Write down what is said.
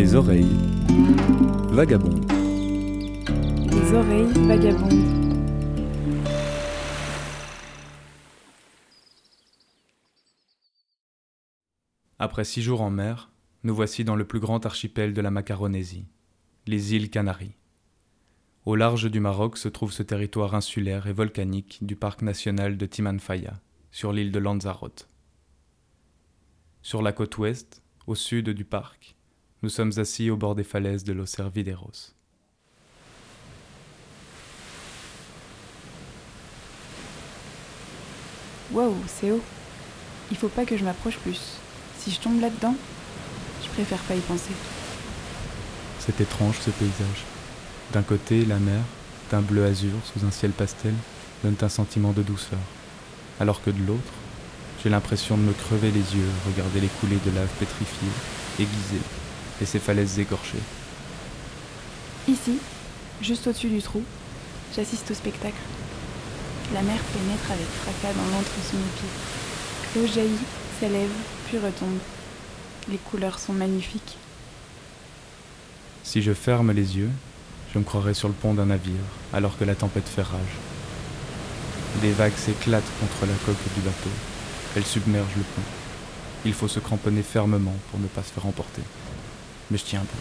Les oreilles vagabondes. Les oreilles vagabondes. Après six jours en mer, nous voici dans le plus grand archipel de la Macaronésie, les îles Canaries. Au large du Maroc se trouve ce territoire insulaire et volcanique du parc national de Timanfaya, sur l'île de Lanzarote. Sur la côte ouest, au sud du parc, nous sommes assis au bord des falaises de Los Servideros. Wow, c'est haut. Il faut pas que je m'approche plus. Si je tombe là-dedans, je préfère pas y penser. C'est étrange ce paysage. D'un côté, la mer, d'un bleu azur sous un ciel pastel, donne un sentiment de douceur, alors que de l'autre, j'ai l'impression de me crever les yeux, regarder les coulées de lave pétrifiées, aiguisées, et ces falaises écorchées. Ici, juste au-dessus du trou, j'assiste au spectacle. La mer pénètre avec fracas dans l'antre sous mes pieds. L'eau jaillit, s'élève, puis retombe. Les couleurs sont magnifiques. Si je ferme les yeux, je me croirais sur le pont d'un navire, alors que la tempête fait rage. Des vagues s'éclatent contre la coque du bateau. Elles submergent le pont. Il faut se cramponner fermement pour ne pas se faire emporter mais je tiens un peu.